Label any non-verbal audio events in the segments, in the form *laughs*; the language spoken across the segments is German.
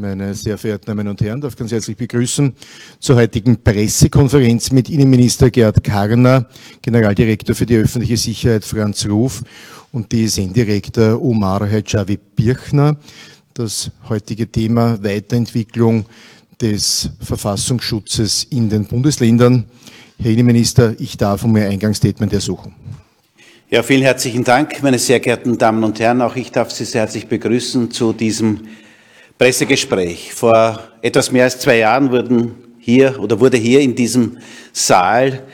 Meine sehr verehrten Damen und Herren, darf ganz herzlich begrüßen zur heutigen Pressekonferenz mit Innenminister Gerhard Karner, Generaldirektor für die öffentliche Sicherheit Franz Ruf und DSN-Direktor Omar Hajavi Birchner. Das heutige Thema Weiterentwicklung des Verfassungsschutzes in den Bundesländern. Herr Innenminister, ich darf um Ihr Eingangsstatement ersuchen. Ja, vielen herzlichen Dank, meine sehr geehrten Damen und Herren. Auch ich darf Sie sehr herzlich begrüßen zu diesem Pressegespräch. Vor etwas mehr als zwei Jahren wurden hier oder wurde hier in diesem Saal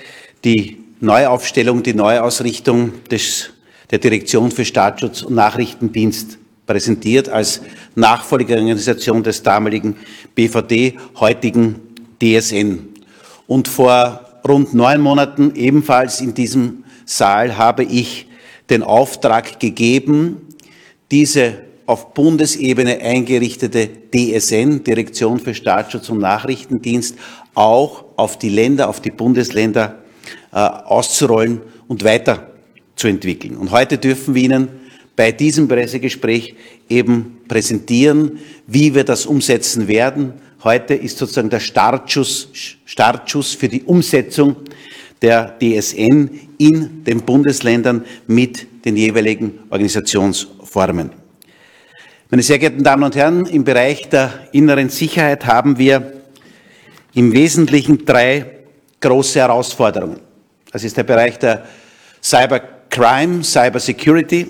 die Neuaufstellung, die Neuausrichtung des, der Direktion für Staatsschutz und Nachrichtendienst präsentiert als Nachfolgeorganisation des damaligen BVD, heutigen DSN. Und vor rund neun Monaten ebenfalls in diesem Saal habe ich den Auftrag gegeben, diese auf Bundesebene eingerichtete DSN, Direktion für Staatsschutz und Nachrichtendienst, auch auf die Länder, auf die Bundesländer äh, auszurollen und weiterzuentwickeln. Und heute dürfen wir Ihnen bei diesem Pressegespräch eben präsentieren, wie wir das umsetzen werden. Heute ist sozusagen der Startschuss, Startschuss für die Umsetzung der DSN in den Bundesländern mit den jeweiligen Organisationsformen. Meine sehr geehrten Damen und Herren, im Bereich der inneren Sicherheit haben wir im Wesentlichen drei große Herausforderungen. Das ist der Bereich der Cybercrime, Cybersecurity,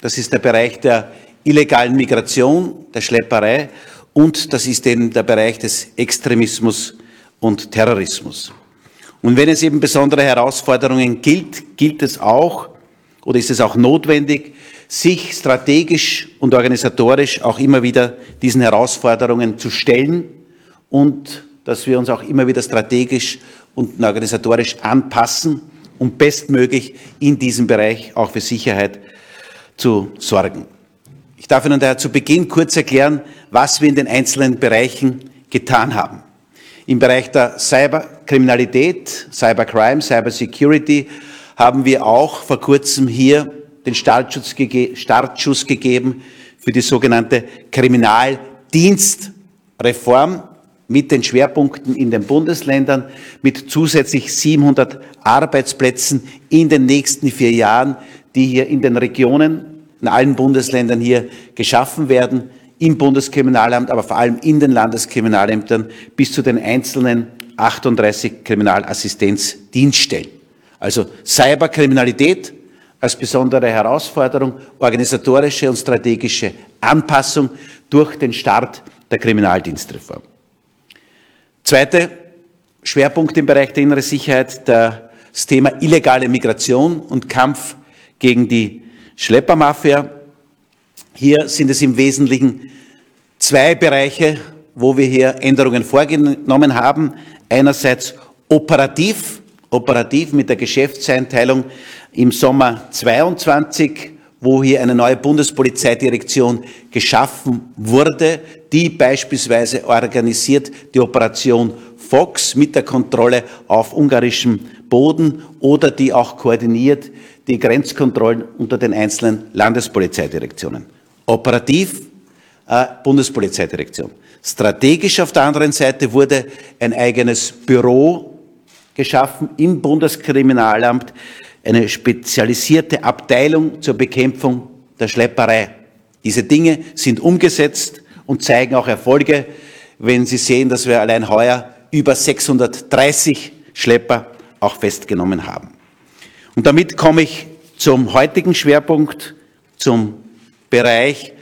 das ist der Bereich der illegalen Migration, der Schlepperei und das ist eben der Bereich des Extremismus und Terrorismus. Und wenn es eben besondere Herausforderungen gilt, gilt es auch oder ist es auch notwendig, sich strategisch und organisatorisch auch immer wieder diesen Herausforderungen zu stellen und dass wir uns auch immer wieder strategisch und organisatorisch anpassen, um bestmöglich in diesem Bereich auch für Sicherheit zu sorgen. Ich darf Ihnen daher zu Beginn kurz erklären, was wir in den einzelnen Bereichen getan haben. Im Bereich der Cyberkriminalität, Cybercrime, Cybersecurity haben wir auch vor kurzem hier den Startschuss, gege Startschuss gegeben für die sogenannte Kriminaldienstreform mit den Schwerpunkten in den Bundesländern, mit zusätzlich 700 Arbeitsplätzen in den nächsten vier Jahren, die hier in den Regionen, in allen Bundesländern hier geschaffen werden im Bundeskriminalamt, aber vor allem in den Landeskriminalämtern bis zu den einzelnen 38 Kriminalassistenzdienststellen. Also Cyberkriminalität als besondere Herausforderung, organisatorische und strategische Anpassung durch den Start der Kriminaldienstreform. Zweite Schwerpunkt im Bereich der inneren Sicherheit, das Thema illegale Migration und Kampf gegen die Schleppermafia. Hier sind es im Wesentlichen zwei Bereiche, wo wir hier Änderungen vorgenommen haben. Einerseits operativ, operativ mit der Geschäftseinteilung im Sommer 22, wo hier eine neue Bundespolizeidirektion geschaffen wurde, die beispielsweise organisiert die Operation Fox mit der Kontrolle auf ungarischem Boden oder die auch koordiniert die Grenzkontrollen unter den einzelnen Landespolizeidirektionen. Operativ äh, Bundespolizeidirektion. Strategisch auf der anderen Seite wurde ein eigenes Büro geschaffen im Bundeskriminalamt, eine spezialisierte Abteilung zur Bekämpfung der Schlepperei. Diese Dinge sind umgesetzt und zeigen auch Erfolge, wenn Sie sehen, dass wir allein heuer über 630 Schlepper auch festgenommen haben. Und damit komme ich zum heutigen Schwerpunkt, zum Bereich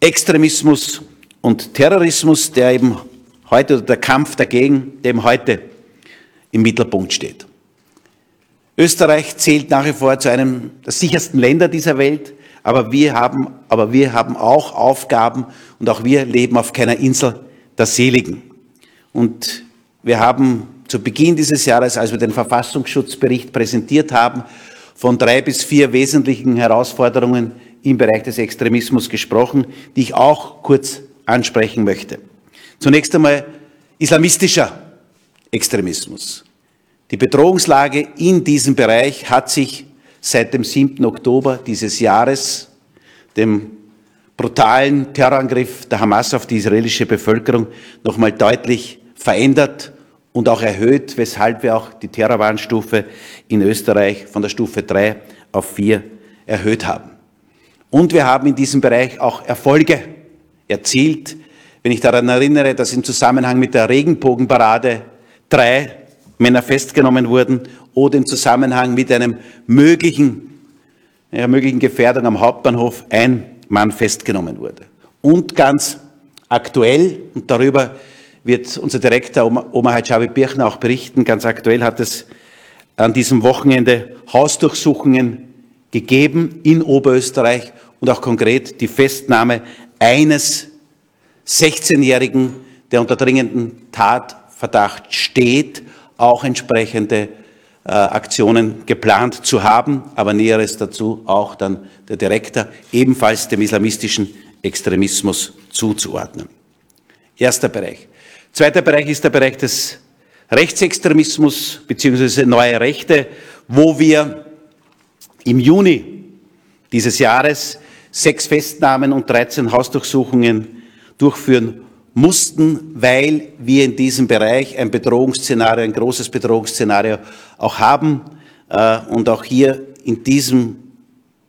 Extremismus und Terrorismus, der eben heute, oder der Kampf dagegen, eben heute im Mittelpunkt steht. Österreich zählt nach wie vor zu einem der sichersten Länder dieser Welt, aber wir haben, aber wir haben auch Aufgaben und auch wir leben auf keiner Insel der Seligen. Und wir haben zu Beginn dieses Jahres, als wir den Verfassungsschutzbericht präsentiert haben, von drei bis vier wesentlichen Herausforderungen im Bereich des Extremismus gesprochen, die ich auch kurz ansprechen möchte. Zunächst einmal islamistischer Extremismus. Die Bedrohungslage in diesem Bereich hat sich seit dem 7. Oktober dieses Jahres, dem brutalen Terrorangriff der Hamas auf die israelische Bevölkerung nochmal deutlich verändert und auch erhöht, weshalb wir auch die Terrorwarnstufe in Österreich von der Stufe 3 auf 4 erhöht haben. Und wir haben in diesem Bereich auch Erfolge erzielt. Wenn ich daran erinnere, dass im Zusammenhang mit der Regenbogenparade drei Männer festgenommen wurden oder im Zusammenhang mit einem möglichen, einer möglichen Gefährdung am Hauptbahnhof ein Mann festgenommen wurde. Und ganz aktuell, und darüber wird unser Direktor Omar Hajabi Birchner auch berichten, ganz aktuell hat es an diesem Wochenende Hausdurchsuchungen gegeben in Oberösterreich und auch konkret die Festnahme eines 16-Jährigen, der unter dringenden Tatverdacht steht, auch entsprechende äh, Aktionen geplant zu haben, aber Näheres dazu auch dann der Direktor, ebenfalls dem islamistischen Extremismus zuzuordnen. Erster Bereich. Zweiter Bereich ist der Bereich des Rechtsextremismus bzw. neue Rechte, wo wir im Juni dieses Jahres sechs Festnahmen und 13 Hausdurchsuchungen durchführen mussten, weil wir in diesem Bereich ein Bedrohungsszenario, ein großes Bedrohungsszenario auch haben. Äh, und auch hier in diesem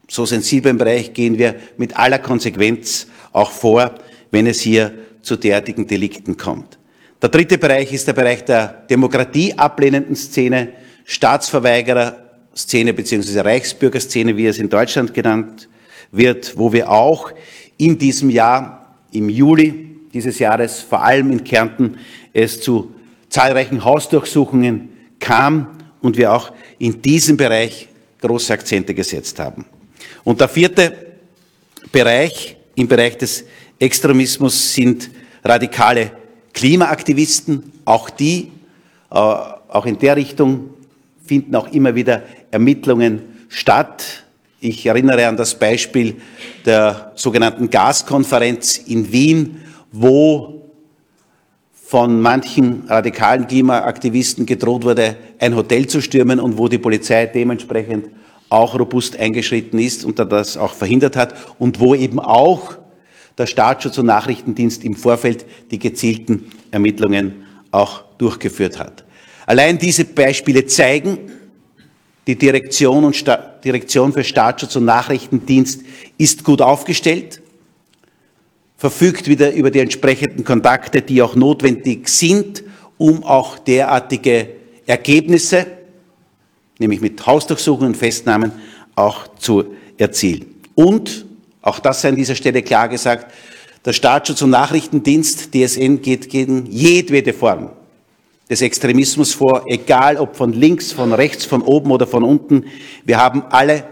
so sensiblen Bereich gehen wir mit aller Konsequenz auch vor, wenn es hier zu derartigen Delikten kommt. Der dritte Bereich ist der Bereich der demokratieablehnenden Szene, Staatsverweigerer-Szene bzw. Reichsbürgerszene, wie es in Deutschland genannt wird, wo wir auch in diesem Jahr, im Juli dieses Jahres, vor allem in Kärnten, es zu zahlreichen Hausdurchsuchungen kam und wir auch in diesem Bereich große Akzente gesetzt haben. Und der vierte Bereich im Bereich des Extremismus sind radikale Klimaaktivisten, auch die, äh, auch in der Richtung finden auch immer wieder Ermittlungen statt. Ich erinnere an das Beispiel der sogenannten Gaskonferenz in Wien, wo von manchen radikalen Klimaaktivisten gedroht wurde, ein Hotel zu stürmen und wo die Polizei dementsprechend auch robust eingeschritten ist und das auch verhindert hat und wo eben auch der Staatsschutz und Nachrichtendienst im Vorfeld die gezielten Ermittlungen auch durchgeführt hat. Allein diese Beispiele zeigen, die Direktion, und Sta Direktion für Staatsschutz und Nachrichtendienst ist gut aufgestellt, verfügt wieder über die entsprechenden Kontakte, die auch notwendig sind, um auch derartige Ergebnisse, nämlich mit Hausdurchsuchungen und Festnahmen, auch zu erzielen. Und auch das sei an dieser Stelle klar gesagt. Der Staatsschutz und Nachrichtendienst, DSN, geht gegen jedwede Form des Extremismus vor, egal ob von links, von rechts, von oben oder von unten. Wir haben alle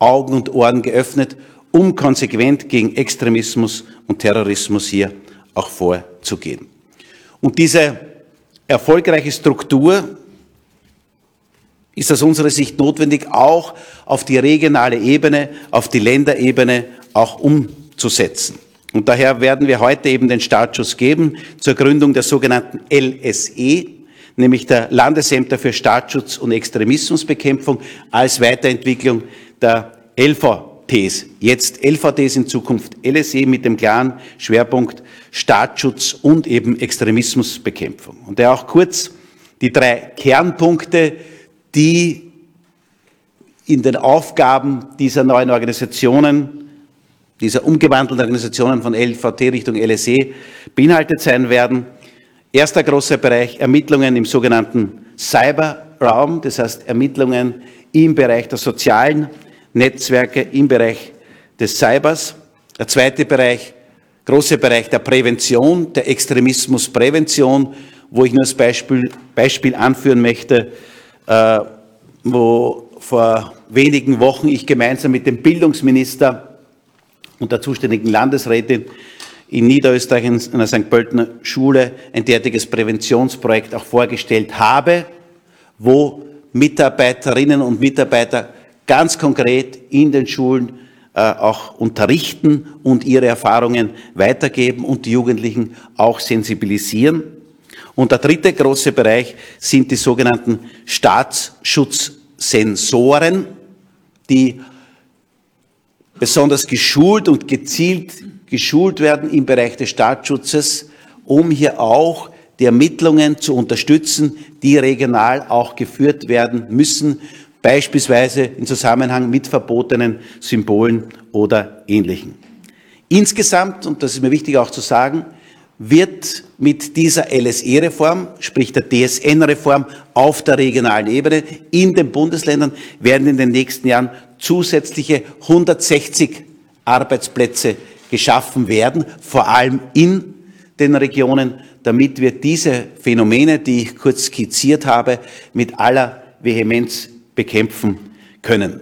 Augen und Ohren geöffnet, um konsequent gegen Extremismus und Terrorismus hier auch vorzugehen. Und diese erfolgreiche Struktur ist aus unserer Sicht notwendig, auch auf die regionale Ebene, auf die Länderebene auch umzusetzen. Und daher werden wir heute eben den Startschuss geben zur Gründung der sogenannten LSE, nämlich der Landesämter für Staatsschutz und Extremismusbekämpfung als Weiterentwicklung der LVTs. Jetzt LVTs in Zukunft LSE mit dem klaren Schwerpunkt Staatsschutz und eben Extremismusbekämpfung. Und daher auch kurz die drei Kernpunkte, die in den Aufgaben dieser neuen Organisationen dieser umgewandelten Organisationen von LVT Richtung LSE beinhaltet sein werden. Erster großer Bereich Ermittlungen im sogenannten Cyberraum, das heißt Ermittlungen im Bereich der sozialen Netzwerke, im Bereich des Cybers. Der zweite Bereich, großer Bereich der Prävention, der Extremismusprävention, wo ich nur als Beispiel, Beispiel anführen möchte, äh, wo vor wenigen Wochen ich gemeinsam mit dem Bildungsminister und der zuständigen Landesrätin in Niederösterreich in einer St. Pöltener Schule ein derartiges Präventionsprojekt auch vorgestellt habe, wo Mitarbeiterinnen und Mitarbeiter ganz konkret in den Schulen äh, auch unterrichten und ihre Erfahrungen weitergeben und die Jugendlichen auch sensibilisieren. Und der dritte große Bereich sind die sogenannten Staatsschutzsensoren, die besonders geschult und gezielt geschult werden im Bereich des Staatsschutzes, um hier auch die Ermittlungen zu unterstützen, die regional auch geführt werden müssen, beispielsweise im Zusammenhang mit verbotenen Symbolen oder Ähnlichem. Insgesamt, und das ist mir wichtig auch zu sagen, wird mit dieser LSE-Reform, sprich der DSN-Reform auf der regionalen Ebene in den Bundesländern, werden in den nächsten Jahren zusätzliche 160 Arbeitsplätze geschaffen werden, vor allem in den Regionen, damit wir diese Phänomene, die ich kurz skizziert habe, mit aller Vehemenz bekämpfen können.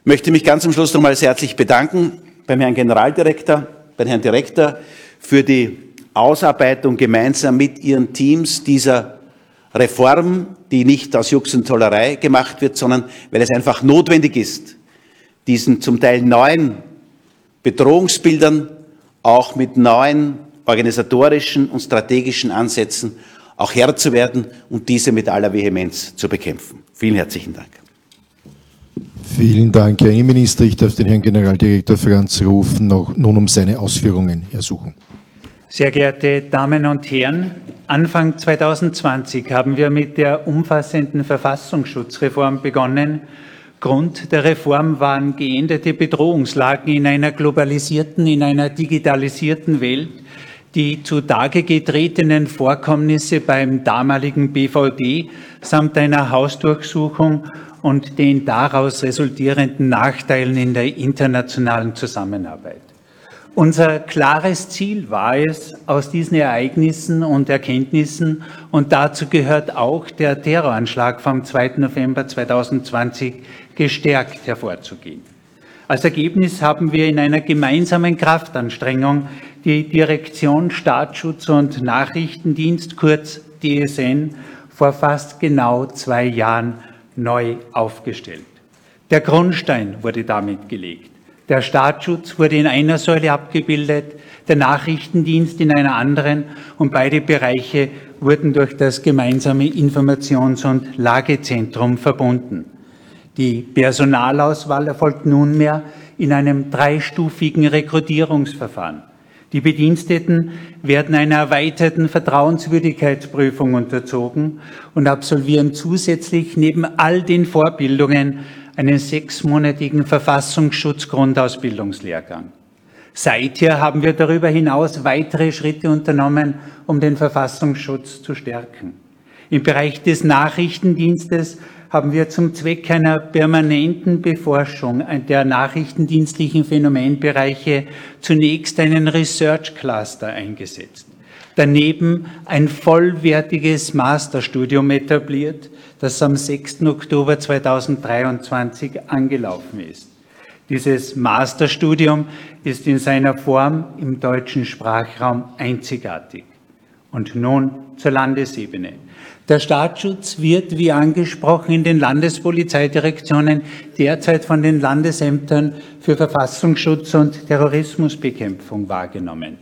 Ich möchte mich ganz am Schluss nochmal sehr herzlich bedanken beim Herrn Generaldirektor, beim Herrn Direktor für die Ausarbeitung gemeinsam mit Ihren Teams dieser Reform, die nicht aus Jux und Tollerei gemacht wird, sondern weil es einfach notwendig ist, diesen zum Teil neuen Bedrohungsbildern auch mit neuen organisatorischen und strategischen Ansätzen auch Herr zu werden und diese mit aller Vehemenz zu bekämpfen. Vielen herzlichen Dank. Vielen Dank, Herr Innenminister. Ich darf den Herrn Generaldirektor Franz Ruf noch, nun um seine Ausführungen ersuchen. Sehr geehrte Damen und Herren, Anfang 2020 haben wir mit der umfassenden Verfassungsschutzreform begonnen. Grund der Reform waren geänderte Bedrohungslagen in einer globalisierten, in einer digitalisierten Welt, die zutage getretenen Vorkommnisse beim damaligen BVD samt einer Hausdurchsuchung und den daraus resultierenden Nachteilen in der internationalen Zusammenarbeit. Unser klares Ziel war es, aus diesen Ereignissen und Erkenntnissen, und dazu gehört auch der Terroranschlag vom 2. November 2020, gestärkt hervorzugehen. Als Ergebnis haben wir in einer gemeinsamen Kraftanstrengung die Direktion Staatsschutz und Nachrichtendienst, kurz DSN, vor fast genau zwei Jahren neu aufgestellt. Der Grundstein wurde damit gelegt. Der Staatsschutz wurde in einer Säule abgebildet, der Nachrichtendienst in einer anderen und beide Bereiche wurden durch das gemeinsame Informations- und Lagezentrum verbunden. Die Personalauswahl erfolgt nunmehr in einem dreistufigen Rekrutierungsverfahren. Die Bediensteten werden einer erweiterten Vertrauenswürdigkeitsprüfung unterzogen und absolvieren zusätzlich neben all den Vorbildungen einen sechsmonatigen Verfassungsschutzgrundausbildungslehrgang. Seither haben wir darüber hinaus weitere Schritte unternommen, um den Verfassungsschutz zu stärken. Im Bereich des Nachrichtendienstes haben wir zum Zweck einer permanenten Beforschung der nachrichtendienstlichen Phänomenbereiche zunächst einen Research Cluster eingesetzt. Daneben ein vollwertiges Masterstudium etabliert, das am 6. Oktober 2023 angelaufen ist. Dieses Masterstudium ist in seiner Form im deutschen Sprachraum einzigartig. Und nun zur Landesebene. Der Staatsschutz wird, wie angesprochen, in den Landespolizeidirektionen derzeit von den Landesämtern für Verfassungsschutz und Terrorismusbekämpfung wahrgenommen.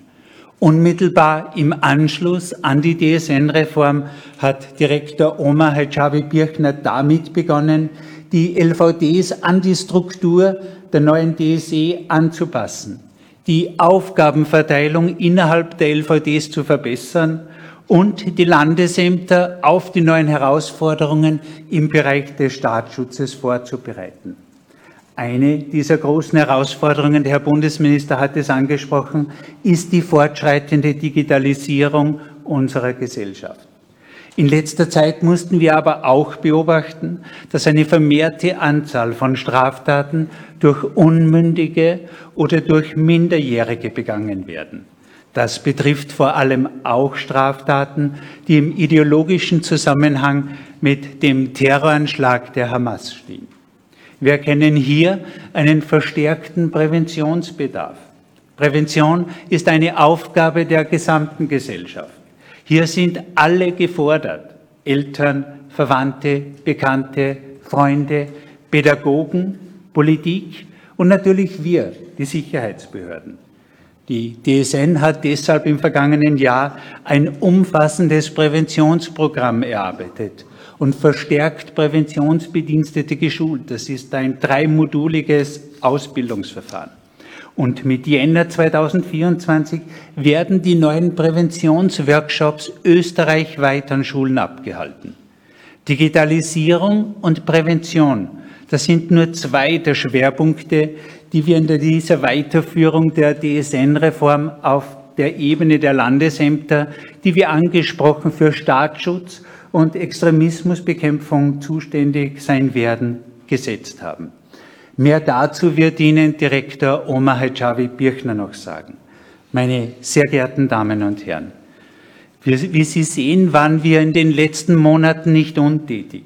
Unmittelbar im Anschluss an die DSN-Reform hat Direktor Omar Hajabi Birchner damit begonnen, die LVDs an die Struktur der neuen DSE anzupassen, die Aufgabenverteilung innerhalb der LVDs zu verbessern und die Landesämter auf die neuen Herausforderungen im Bereich des Staatsschutzes vorzubereiten. Eine dieser großen Herausforderungen, der Herr Bundesminister hat es angesprochen, ist die fortschreitende Digitalisierung unserer Gesellschaft. In letzter Zeit mussten wir aber auch beobachten, dass eine vermehrte Anzahl von Straftaten durch Unmündige oder durch Minderjährige begangen werden. Das betrifft vor allem auch Straftaten, die im ideologischen Zusammenhang mit dem Terroranschlag der Hamas stehen. Wir erkennen hier einen verstärkten Präventionsbedarf. Prävention ist eine Aufgabe der gesamten Gesellschaft. Hier sind alle gefordert, Eltern, Verwandte, Bekannte, Freunde, Pädagogen, Politik und natürlich wir, die Sicherheitsbehörden. Die DSN hat deshalb im vergangenen Jahr ein umfassendes Präventionsprogramm erarbeitet und verstärkt Präventionsbedienstete geschult. Das ist ein dreimoduliges Ausbildungsverfahren. Und mit Jänner 2024 werden die neuen Präventionsworkshops österreichweit an Schulen abgehalten. Digitalisierung und Prävention, das sind nur zwei der Schwerpunkte, die wir in dieser Weiterführung der DSN-Reform auf der Ebene der Landesämter, die wir angesprochen für Staatsschutz und Extremismusbekämpfung zuständig sein werden, gesetzt haben. Mehr dazu wird Ihnen Direktor Omar Hajavi Birchner noch sagen. Meine sehr geehrten Damen und Herren, wie Sie sehen, waren wir in den letzten Monaten nicht untätig.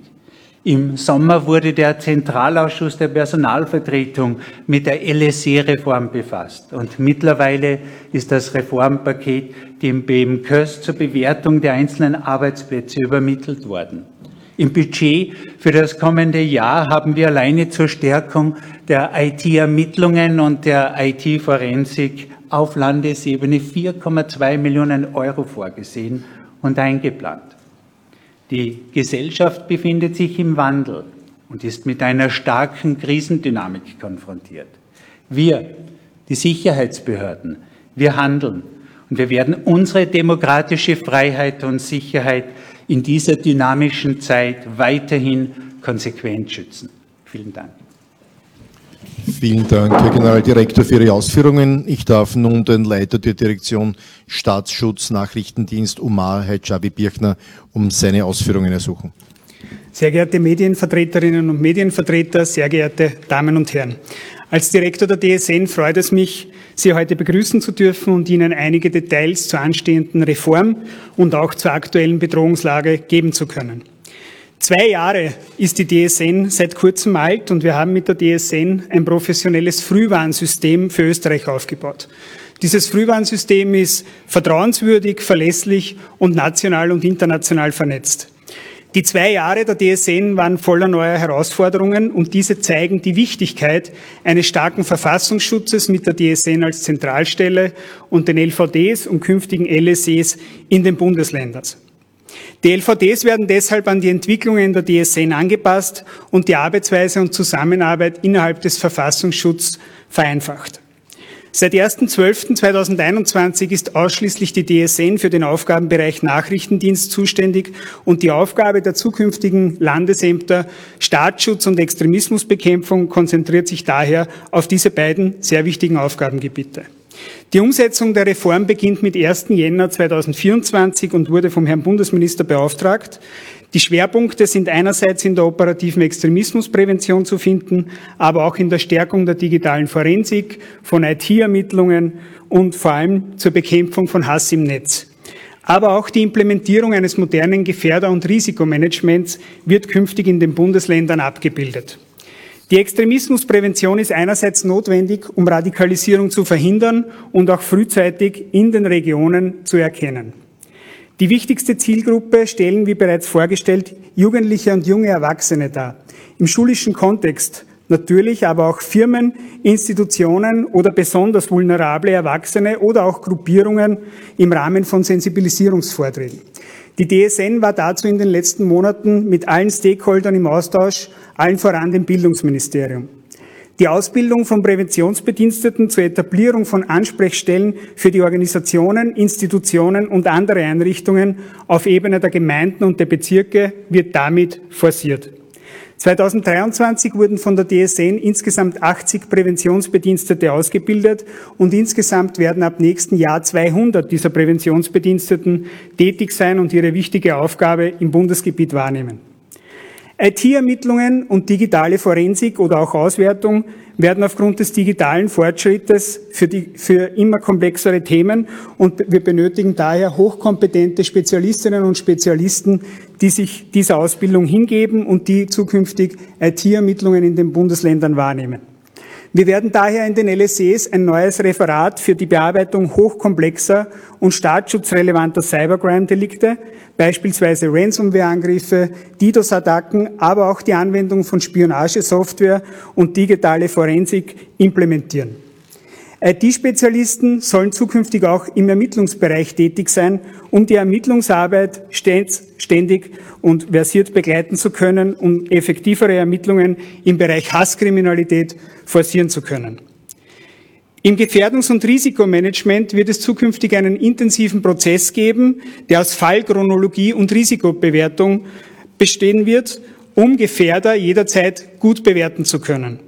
Im Sommer wurde der Zentralausschuss der Personalvertretung mit der LSE-Reform befasst. Und mittlerweile ist das Reformpaket dem BM Kös zur Bewertung der einzelnen Arbeitsplätze übermittelt worden. Im Budget für das kommende Jahr haben wir alleine zur Stärkung der IT-Ermittlungen und der IT-Forensik auf Landesebene 4,2 Millionen Euro vorgesehen und eingeplant. Die Gesellschaft befindet sich im Wandel und ist mit einer starken Krisendynamik konfrontiert. Wir, die Sicherheitsbehörden, wir handeln und wir werden unsere demokratische Freiheit und Sicherheit in dieser dynamischen Zeit weiterhin konsequent schützen. Vielen Dank. Vielen Dank, Herr Generaldirektor, für Ihre Ausführungen. Ich darf nun den Leiter der Direktion Staatsschutz Nachrichtendienst Omar Hajabi Birchner um seine Ausführungen ersuchen. Sehr geehrte Medienvertreterinnen und Medienvertreter, sehr geehrte Damen und Herren. Als Direktor der DSN freut es mich, Sie heute begrüßen zu dürfen und Ihnen einige Details zur anstehenden Reform und auch zur aktuellen Bedrohungslage geben zu können. Zwei Jahre ist die DSN seit kurzem alt und wir haben mit der DSN ein professionelles Frühwarnsystem für Österreich aufgebaut. Dieses Frühwarnsystem ist vertrauenswürdig, verlässlich und national und international vernetzt. Die zwei Jahre der DSN waren voller neuer Herausforderungen und diese zeigen die Wichtigkeit eines starken Verfassungsschutzes mit der DSN als Zentralstelle und den LVDs und künftigen LSEs in den Bundesländern. Die LVDs werden deshalb an die Entwicklungen der DSN angepasst und die Arbeitsweise und Zusammenarbeit innerhalb des Verfassungsschutzes vereinfacht. Seit 1.12.2021 ist ausschließlich die DSN für den Aufgabenbereich Nachrichtendienst zuständig und die Aufgabe der zukünftigen Landesämter Staatsschutz und Extremismusbekämpfung konzentriert sich daher auf diese beiden sehr wichtigen Aufgabengebiete. Die Umsetzung der Reform beginnt mit 1. Jänner 2024 und wurde vom Herrn Bundesminister beauftragt. Die Schwerpunkte sind einerseits in der operativen Extremismusprävention zu finden, aber auch in der Stärkung der digitalen Forensik, von IT-Ermittlungen und vor allem zur Bekämpfung von Hass im Netz. Aber auch die Implementierung eines modernen Gefährder- und Risikomanagements wird künftig in den Bundesländern abgebildet. Die Extremismusprävention ist einerseits notwendig, um Radikalisierung zu verhindern und auch frühzeitig in den Regionen zu erkennen. Die wichtigste Zielgruppe stellen, wie bereits vorgestellt, Jugendliche und junge Erwachsene dar. Im schulischen Kontext natürlich, aber auch Firmen, Institutionen oder besonders vulnerable Erwachsene oder auch Gruppierungen im Rahmen von Sensibilisierungsvorträgen. Die DSN war dazu in den letzten Monaten mit allen Stakeholdern im Austausch, allen voran dem Bildungsministerium. Die Ausbildung von Präventionsbediensteten zur Etablierung von Ansprechstellen für die Organisationen, Institutionen und andere Einrichtungen auf Ebene der Gemeinden und der Bezirke wird damit forciert. 2023 wurden von der DSN insgesamt 80 Präventionsbedienstete ausgebildet und insgesamt werden ab nächsten Jahr 200 dieser Präventionsbediensteten tätig sein und ihre wichtige Aufgabe im Bundesgebiet wahrnehmen. IT-Ermittlungen und digitale Forensik oder auch Auswertung werden aufgrund des digitalen Fortschrittes für, die, für immer komplexere Themen und wir benötigen daher hochkompetente Spezialistinnen und Spezialisten, die sich dieser Ausbildung hingeben und die zukünftig IT-Ermittlungen in den Bundesländern wahrnehmen. Wir werden daher in den LSEs ein neues Referat für die Bearbeitung hochkomplexer und staatsschutzrelevanter Cybercrime-Delikte, beispielsweise Ransomware-Angriffe, DDoS-Attacken, aber auch die Anwendung von Spionagesoftware und digitale Forensik implementieren. IT-Spezialisten sollen zukünftig auch im Ermittlungsbereich tätig sein, um die Ermittlungsarbeit ständig und versiert begleiten zu können, um effektivere Ermittlungen im Bereich Hasskriminalität forcieren zu können. Im Gefährdungs- und Risikomanagement wird es zukünftig einen intensiven Prozess geben, der aus Fallchronologie und Risikobewertung bestehen wird, um Gefährder jederzeit gut bewerten zu können.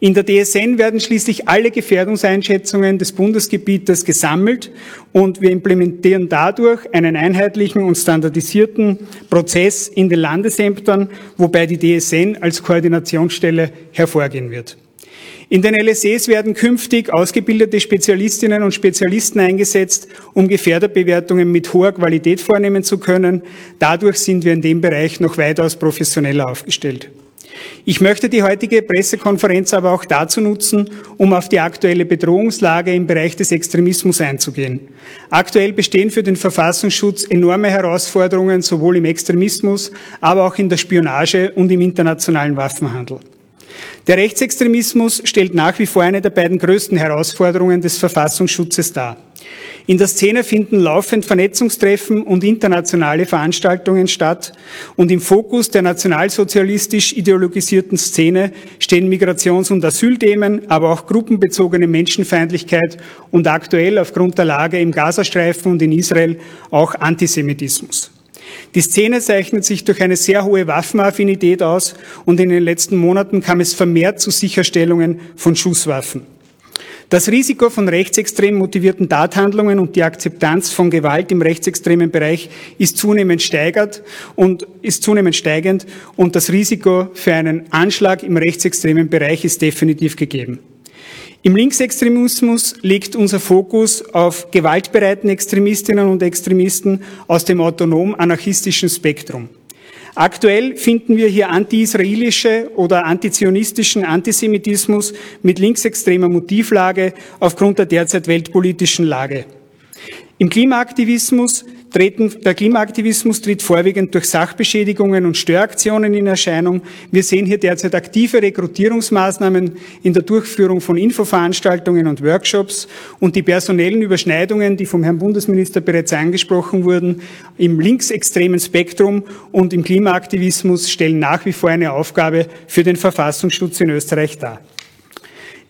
In der DSN werden schließlich alle Gefährdungseinschätzungen des Bundesgebietes gesammelt und wir implementieren dadurch einen einheitlichen und standardisierten Prozess in den Landesämtern, wobei die DSN als Koordinationsstelle hervorgehen wird. In den LSEs werden künftig ausgebildete Spezialistinnen und Spezialisten eingesetzt, um Gefährderbewertungen mit hoher Qualität vornehmen zu können. Dadurch sind wir in dem Bereich noch weitaus professioneller aufgestellt. Ich möchte die heutige Pressekonferenz aber auch dazu nutzen, um auf die aktuelle Bedrohungslage im Bereich des Extremismus einzugehen. Aktuell bestehen für den Verfassungsschutz enorme Herausforderungen sowohl im Extremismus, aber auch in der Spionage und im internationalen Waffenhandel. Der Rechtsextremismus stellt nach wie vor eine der beiden größten Herausforderungen des Verfassungsschutzes dar. In der Szene finden laufend Vernetzungstreffen und internationale Veranstaltungen statt und im Fokus der nationalsozialistisch ideologisierten Szene stehen Migrations- und Asylthemen, aber auch gruppenbezogene Menschenfeindlichkeit und aktuell aufgrund der Lage im Gazastreifen und in Israel auch Antisemitismus. Die Szene zeichnet sich durch eine sehr hohe Waffenaffinität aus und in den letzten Monaten kam es vermehrt zu Sicherstellungen von Schusswaffen. Das Risiko von rechtsextrem motivierten Tathandlungen und die Akzeptanz von Gewalt im rechtsextremen Bereich ist zunehmend steigert und ist zunehmend steigend und das Risiko für einen Anschlag im rechtsextremen Bereich ist definitiv gegeben. Im Linksextremismus liegt unser Fokus auf gewaltbereiten Extremistinnen und Extremisten aus dem autonom-anarchistischen Spektrum. Aktuell finden wir hier anti-israelische oder antizionistischen Antisemitismus mit linksextremer Motivlage aufgrund der derzeit weltpolitischen Lage. Im Klimaaktivismus treten, der Klimaaktivismus tritt vorwiegend durch Sachbeschädigungen und Störaktionen in Erscheinung. Wir sehen hier derzeit aktive Rekrutierungsmaßnahmen in der Durchführung von Infoveranstaltungen und Workshops und die personellen Überschneidungen, die vom Herrn Bundesminister bereits angesprochen wurden, im linksextremen Spektrum und im Klimaaktivismus stellen nach wie vor eine Aufgabe für den Verfassungsschutz in Österreich dar.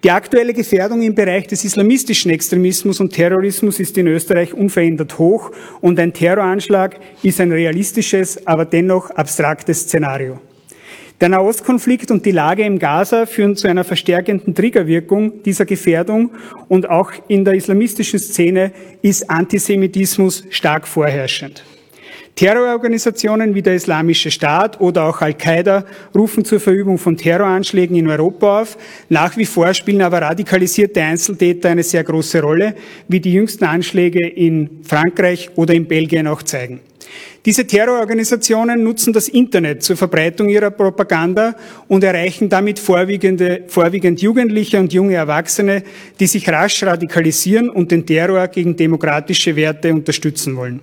Die aktuelle Gefährdung im Bereich des islamistischen Extremismus und Terrorismus ist in Österreich unverändert hoch und ein Terroranschlag ist ein realistisches, aber dennoch abstraktes Szenario. Der Nahostkonflikt und die Lage im Gaza führen zu einer verstärkenden Triggerwirkung dieser Gefährdung und auch in der islamistischen Szene ist Antisemitismus stark vorherrschend. Terrororganisationen wie der Islamische Staat oder auch Al-Qaida rufen zur Verübung von Terroranschlägen in Europa auf. Nach wie vor spielen aber radikalisierte Einzeltäter eine sehr große Rolle, wie die jüngsten Anschläge in Frankreich oder in Belgien auch zeigen. Diese Terrororganisationen nutzen das Internet zur Verbreitung ihrer Propaganda und erreichen damit vorwiegend Jugendliche und junge Erwachsene, die sich rasch radikalisieren und den Terror gegen demokratische Werte unterstützen wollen.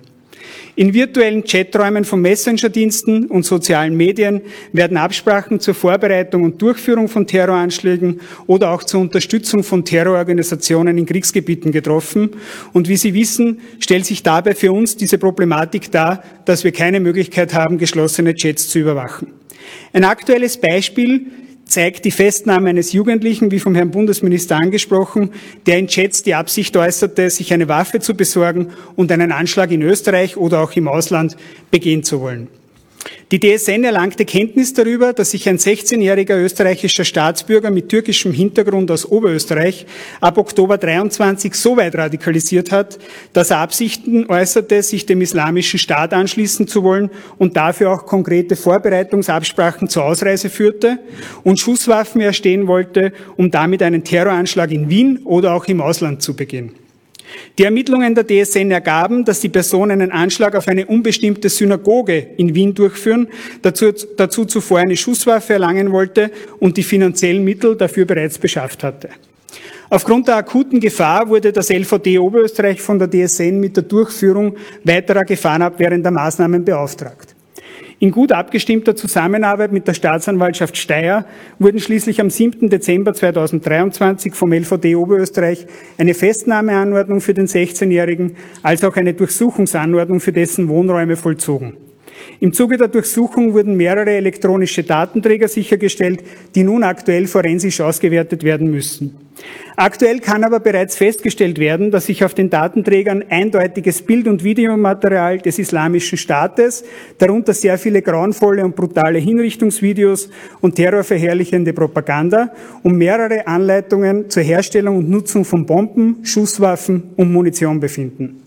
In virtuellen Chaträumen von Messenger-Diensten und sozialen Medien werden Absprachen zur Vorbereitung und Durchführung von Terroranschlägen oder auch zur Unterstützung von Terrororganisationen in Kriegsgebieten getroffen. Und wie Sie wissen, stellt sich dabei für uns diese Problematik dar, dass wir keine Möglichkeit haben, geschlossene Chats zu überwachen. Ein aktuelles Beispiel zeigt die Festnahme eines Jugendlichen, wie vom Herrn Bundesminister angesprochen, der in Chats die Absicht äußerte, sich eine Waffe zu besorgen und einen Anschlag in Österreich oder auch im Ausland begehen zu wollen. Die DSN erlangte Kenntnis darüber, dass sich ein 16-jähriger österreichischer Staatsbürger mit türkischem Hintergrund aus Oberösterreich ab Oktober 23 so weit radikalisiert hat, dass er Absichten äußerte, sich dem islamischen Staat anschließen zu wollen und dafür auch konkrete Vorbereitungsabsprachen zur Ausreise führte und Schusswaffen erstehen wollte, um damit einen Terroranschlag in Wien oder auch im Ausland zu begehen. Die Ermittlungen der DSN ergaben, dass die Person einen Anschlag auf eine unbestimmte Synagoge in Wien durchführen, dazu, dazu zuvor eine Schusswaffe erlangen wollte und die finanziellen Mittel dafür bereits beschafft hatte. Aufgrund der akuten Gefahr wurde das LVD Oberösterreich von der DSN mit der Durchführung weiterer gefahrenabwehrender Maßnahmen beauftragt. In gut abgestimmter Zusammenarbeit mit der Staatsanwaltschaft Steyr wurden schließlich am 7. Dezember 2023 vom LVD Oberösterreich eine Festnahmeanordnung für den 16-Jährigen als auch eine Durchsuchungsanordnung für dessen Wohnräume vollzogen. Im Zuge der Durchsuchung wurden mehrere elektronische Datenträger sichergestellt, die nun aktuell forensisch ausgewertet werden müssen. Aktuell kann aber bereits festgestellt werden, dass sich auf den Datenträgern eindeutiges Bild- und Videomaterial des Islamischen Staates, darunter sehr viele grauenvolle und brutale Hinrichtungsvideos und terrorverherrlichende Propaganda und mehrere Anleitungen zur Herstellung und Nutzung von Bomben, Schusswaffen und Munition befinden.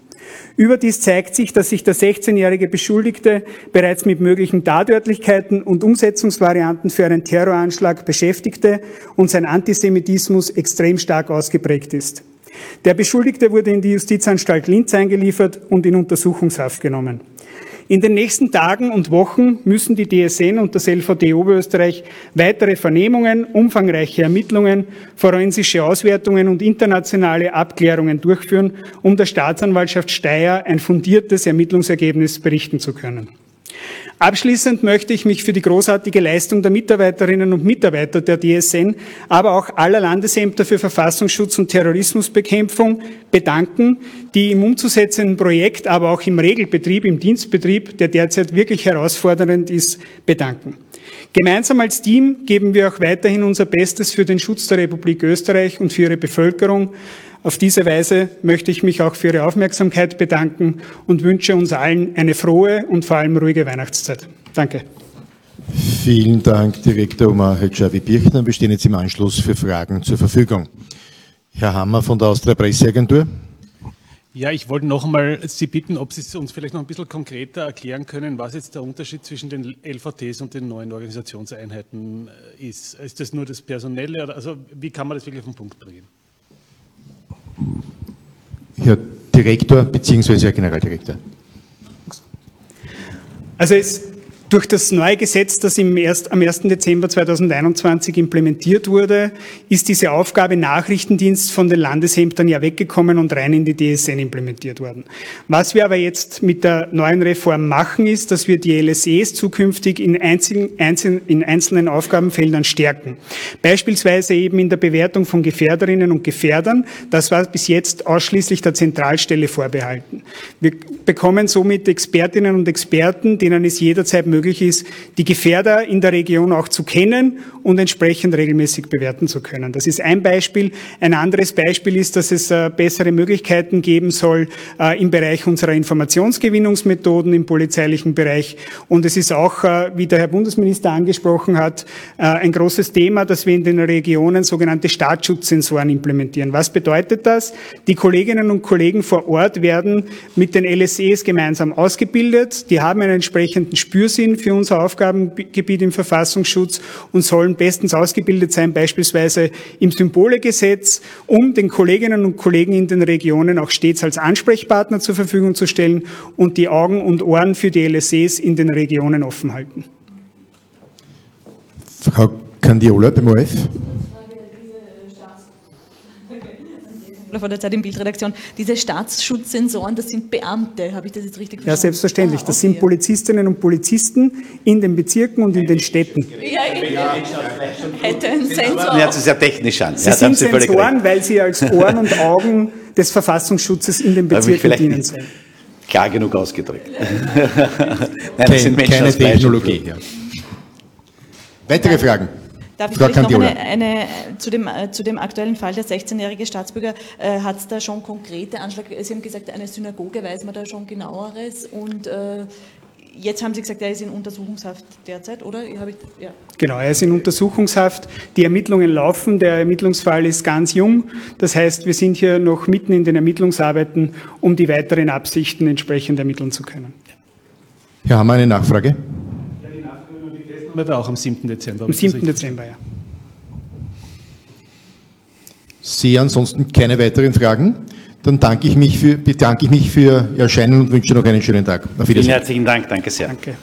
Überdies zeigt sich, dass sich der 16-jährige Beschuldigte bereits mit möglichen Tatörtlichkeiten und Umsetzungsvarianten für einen Terroranschlag beschäftigte und sein Antisemitismus extrem stark ausgeprägt ist. Der Beschuldigte wurde in die Justizanstalt Linz eingeliefert und in Untersuchungshaft genommen. In den nächsten Tagen und Wochen müssen die DSN und das LVD Oberösterreich weitere Vernehmungen, umfangreiche Ermittlungen, forensische Auswertungen und internationale Abklärungen durchführen, um der Staatsanwaltschaft Steyr ein fundiertes Ermittlungsergebnis berichten zu können. Abschließend möchte ich mich für die großartige Leistung der Mitarbeiterinnen und Mitarbeiter der DSN, aber auch aller Landesämter für Verfassungsschutz und Terrorismusbekämpfung bedanken, die im umzusetzenden Projekt, aber auch im Regelbetrieb, im Dienstbetrieb, der derzeit wirklich herausfordernd ist, bedanken. Gemeinsam als Team geben wir auch weiterhin unser Bestes für den Schutz der Republik Österreich und für ihre Bevölkerung. Auf diese Weise möchte ich mich auch für Ihre Aufmerksamkeit bedanken und wünsche uns allen eine frohe und vor allem ruhige Weihnachtszeit. Danke. Vielen Dank, Direktor Omar Hedjavi Birchner. Wir stehen jetzt im Anschluss für Fragen zur Verfügung. Herr Hammer von der Austria Presseagentur. Ja, ich wollte noch einmal Sie bitten, ob Sie uns vielleicht noch ein bisschen konkreter erklären können, was jetzt der Unterschied zwischen den LVTs und den neuen Organisationseinheiten ist. Ist das nur das Personelle? Also wie kann man das wirklich auf den Punkt bringen? Herr Direktor bzw. Herr Generaldirektor. Also es durch das neue Gesetz, das im erst, am 1. Dezember 2021 implementiert wurde, ist diese Aufgabe Nachrichtendienst von den Landesämtern ja weggekommen und rein in die DSN implementiert worden. Was wir aber jetzt mit der neuen Reform machen, ist, dass wir die LSEs zukünftig in einzelnen, einzelnen, in einzelnen Aufgabenfeldern stärken. Beispielsweise eben in der Bewertung von Gefährderinnen und Gefährdern. Das war bis jetzt ausschließlich der Zentralstelle vorbehalten. Wir bekommen somit Expertinnen und Experten, denen es jederzeit möglich ist, die Gefährder in der Region auch zu kennen und entsprechend regelmäßig bewerten zu können. Das ist ein Beispiel. Ein anderes Beispiel ist, dass es äh, bessere Möglichkeiten geben soll äh, im Bereich unserer Informationsgewinnungsmethoden im polizeilichen Bereich. Und es ist auch, äh, wie der Herr Bundesminister angesprochen hat, ein großes Thema, dass wir in den Regionen sogenannte Staatsschutzsensoren implementieren. Was bedeutet das? Die Kolleginnen und Kollegen vor Ort werden mit den LSEs gemeinsam ausgebildet. Die haben einen entsprechenden Spürsinn sind für unser Aufgabengebiet im Verfassungsschutz und sollen bestens ausgebildet sein, beispielsweise im Symbolegesetz, um den Kolleginnen und Kollegen in den Regionen auch stets als Ansprechpartner zur Verfügung zu stellen und die Augen und Ohren für die LSEs in den Regionen offen halten. Frau Candiola beim OF. Von der Zeit in Bildredaktion, diese Staatsschutzsensoren, das sind Beamte, habe ich das jetzt richtig verstanden? Ja, selbstverständlich. Das ah, okay. sind Polizistinnen und Polizisten in den Bezirken und in den Städten. Ja, ja. Hätte ein Sensor. Ja, das ist ja technisch an. Sie ja, sind Sie Sensoren, weil sie als Ohren und Augen des Verfassungsschutzes in den Bezirken dienen sollen. Klar genug ausgedrückt. *laughs* Nein, das sind Menschen keine Technologie. Ja. Weitere Fragen? Darf ich vielleicht noch eine, eine, zu, dem, äh, zu dem aktuellen Fall, der 16-jährige Staatsbürger, äh, hat es da schon konkrete Anschläge? Sie haben gesagt, eine Synagoge, weiß man da schon genaueres? Und äh, jetzt haben Sie gesagt, er ist in Untersuchungshaft derzeit, oder? Ich, ja. Genau, er ist in Untersuchungshaft. Die Ermittlungen laufen. Der Ermittlungsfall ist ganz jung. Das heißt, wir sind hier noch mitten in den Ermittlungsarbeiten, um die weiteren Absichten entsprechend ermitteln zu können. Ja, haben wir eine Nachfrage? War auch am 7. Dezember. Am 7. Dezember, ja. Sie ansonsten keine weiteren Fragen? Dann danke ich mich für, bedanke ich mich für Ihr Erscheinen und wünsche noch einen schönen Tag. Auf Vielen herzlichen Dank, danke sehr. Danke.